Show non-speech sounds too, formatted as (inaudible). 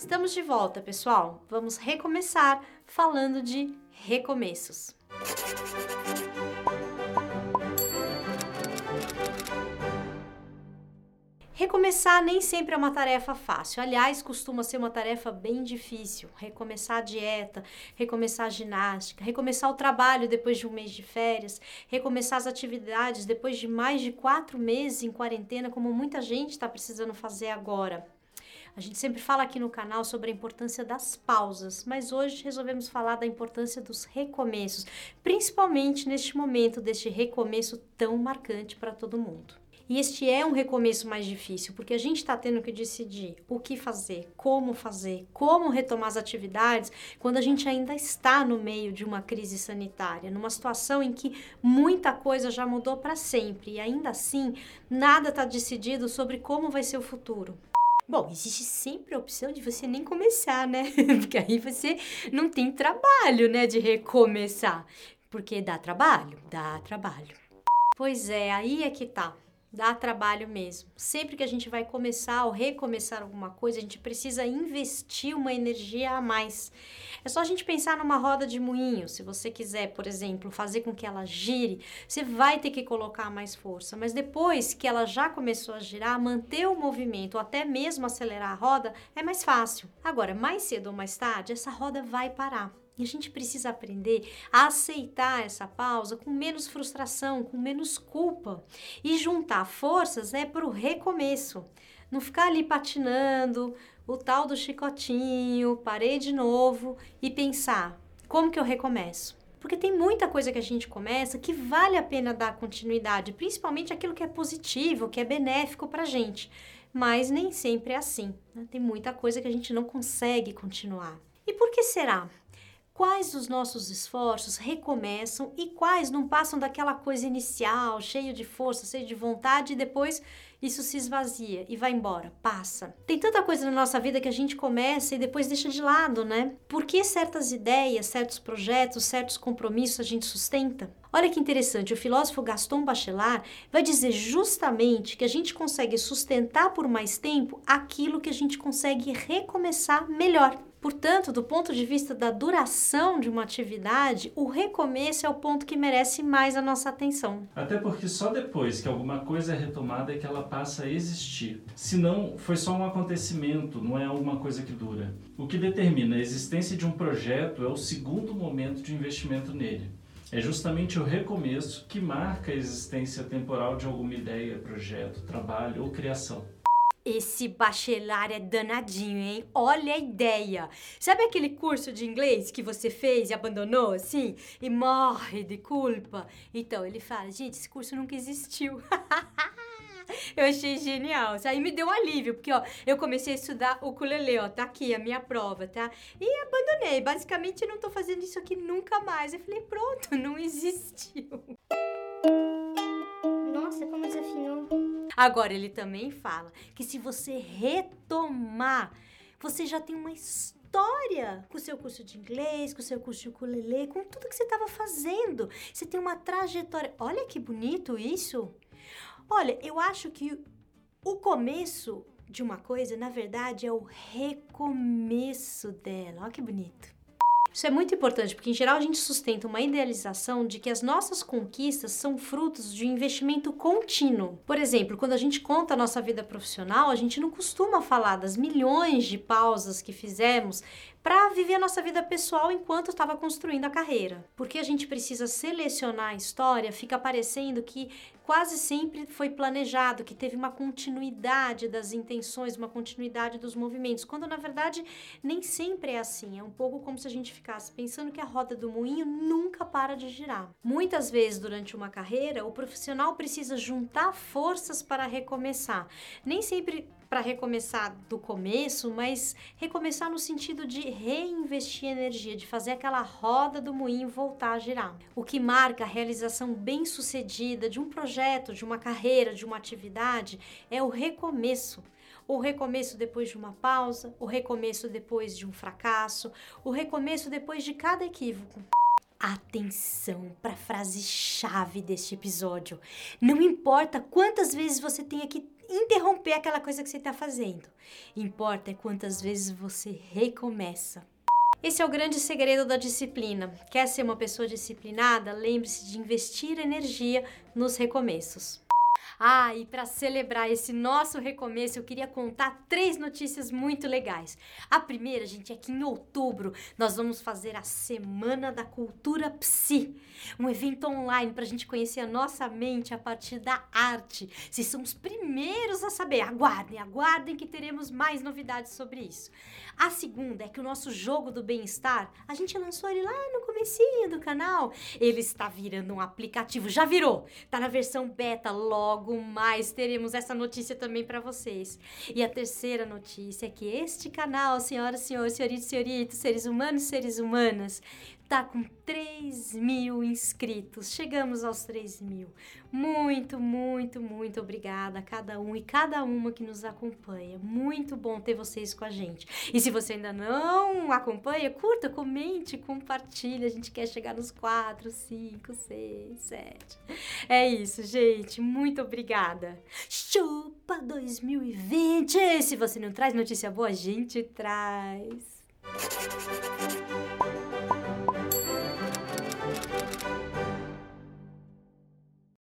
Estamos de volta, pessoal. Vamos recomeçar falando de recomeços. Recomeçar nem sempre é uma tarefa fácil. Aliás, costuma ser uma tarefa bem difícil. Recomeçar a dieta, recomeçar a ginástica, recomeçar o trabalho depois de um mês de férias, recomeçar as atividades depois de mais de quatro meses em quarentena, como muita gente está precisando fazer agora. A gente sempre fala aqui no canal sobre a importância das pausas, mas hoje resolvemos falar da importância dos recomeços, principalmente neste momento deste recomeço tão marcante para todo mundo. E este é um recomeço mais difícil, porque a gente está tendo que decidir o que fazer, como fazer, como retomar as atividades, quando a gente ainda está no meio de uma crise sanitária, numa situação em que muita coisa já mudou para sempre e ainda assim nada está decidido sobre como vai ser o futuro. Bom, existe sempre a opção de você nem começar, né? (laughs) Porque aí você não tem trabalho, né, de recomeçar. Porque dá trabalho? Dá trabalho. Pois é, aí é que tá. Dá trabalho mesmo. Sempre que a gente vai começar ou recomeçar alguma coisa, a gente precisa investir uma energia a mais. É só a gente pensar numa roda de moinho. Se você quiser, por exemplo, fazer com que ela gire, você vai ter que colocar mais força. Mas depois que ela já começou a girar, manter o movimento ou até mesmo acelerar a roda é mais fácil. Agora, mais cedo ou mais tarde, essa roda vai parar. E a gente precisa aprender a aceitar essa pausa com menos frustração, com menos culpa e juntar forças né, para o recomeço. Não ficar ali patinando, o tal do chicotinho, parei de novo e pensar: como que eu recomeço? Porque tem muita coisa que a gente começa que vale a pena dar continuidade, principalmente aquilo que é positivo, que é benéfico para a gente. Mas nem sempre é assim. Né? Tem muita coisa que a gente não consegue continuar. E por que será? Quais dos nossos esforços recomeçam e quais não passam daquela coisa inicial, cheio de força, cheio de vontade e depois isso se esvazia e vai embora, passa. Tem tanta coisa na nossa vida que a gente começa e depois deixa de lado, né? Por que certas ideias, certos projetos, certos compromissos a gente sustenta? Olha que interessante, o filósofo Gaston Bachelard vai dizer justamente que a gente consegue sustentar por mais tempo aquilo que a gente consegue recomeçar melhor. Portanto, do ponto de vista da duração de uma atividade, o recomeço é o ponto que merece mais a nossa atenção. Até porque só depois que alguma coisa é retomada é que ela passa a existir. Se não, foi só um acontecimento, não é alguma coisa que dura. O que determina a existência de um projeto é o segundo momento de investimento nele. É justamente o recomeço que marca a existência temporal de alguma ideia, projeto, trabalho ou criação. Esse bachelar é danadinho, hein? Olha a ideia! Sabe aquele curso de inglês que você fez e abandonou, assim? E morre de culpa? Então, ele fala, gente, esse curso nunca existiu. (laughs) eu achei genial. Isso aí me deu um alívio, porque, ó, eu comecei a estudar o ukulele, ó, tá aqui a minha prova, tá? E abandonei. Basicamente, não tô fazendo isso aqui nunca mais. Eu falei, pronto, não existiu. Agora, ele também fala que se você retomar, você já tem uma história com o seu curso de inglês, com o seu curso de ukulele, com tudo que você estava fazendo. Você tem uma trajetória. Olha que bonito isso. Olha, eu acho que o começo de uma coisa, na verdade, é o recomeço dela. Olha que bonito. Isso é muito importante porque, em geral, a gente sustenta uma idealização de que as nossas conquistas são frutos de um investimento contínuo. Por exemplo, quando a gente conta a nossa vida profissional, a gente não costuma falar das milhões de pausas que fizemos para viver a nossa vida pessoal enquanto estava construindo a carreira. Porque a gente precisa selecionar a história, fica parecendo que quase sempre foi planejado, que teve uma continuidade das intenções, uma continuidade dos movimentos, quando na verdade nem sempre é assim. É um pouco como se a gente ficasse pensando que a roda do moinho nunca para de girar. Muitas vezes durante uma carreira, o profissional precisa juntar forças para recomeçar. Nem sempre para recomeçar do começo, mas recomeçar no sentido de reinvestir energia, de fazer aquela roda do moinho voltar a girar. O que marca a realização bem-sucedida de um projeto, de uma carreira, de uma atividade é o recomeço o recomeço depois de uma pausa, o recomeço depois de um fracasso, o recomeço depois de cada equívoco. Atenção para a frase chave deste episódio. Não importa quantas vezes você tenha que interromper aquela coisa que você está fazendo. Importa é quantas vezes você recomeça. Esse é o grande segredo da disciplina. Quer ser uma pessoa disciplinada? Lembre-se de investir energia nos recomeços. Ah, e para celebrar esse nosso recomeço, eu queria contar três notícias muito legais. A primeira, gente, é que em outubro nós vamos fazer a Semana da Cultura Psi, um evento online para a gente conhecer a nossa mente a partir da arte. Vocês são os primeiros a saber. Aguardem, aguardem que teremos mais novidades sobre isso. A segunda é que o nosso jogo do bem-estar, a gente lançou ele lá no comecinho do canal. Ele está virando um aplicativo, já virou. Tá na versão beta logo logo mais teremos essa notícia também para vocês. E a terceira notícia é que este canal, senhoras, senhores, senhoritos, senhoritos, seres humanos, seres humanas, tá com 3 mil inscritos. Chegamos aos 3 mil. Muito, muito, muito obrigada a cada um e cada uma que nos acompanha. Muito bom ter vocês com a gente. E se você ainda não acompanha, curta, comente, compartilhe. A gente quer chegar nos 4, 5, 6, 7. É isso, gente. Muito obrigada. Chupa 2020! Se você não traz notícia boa, a gente traz.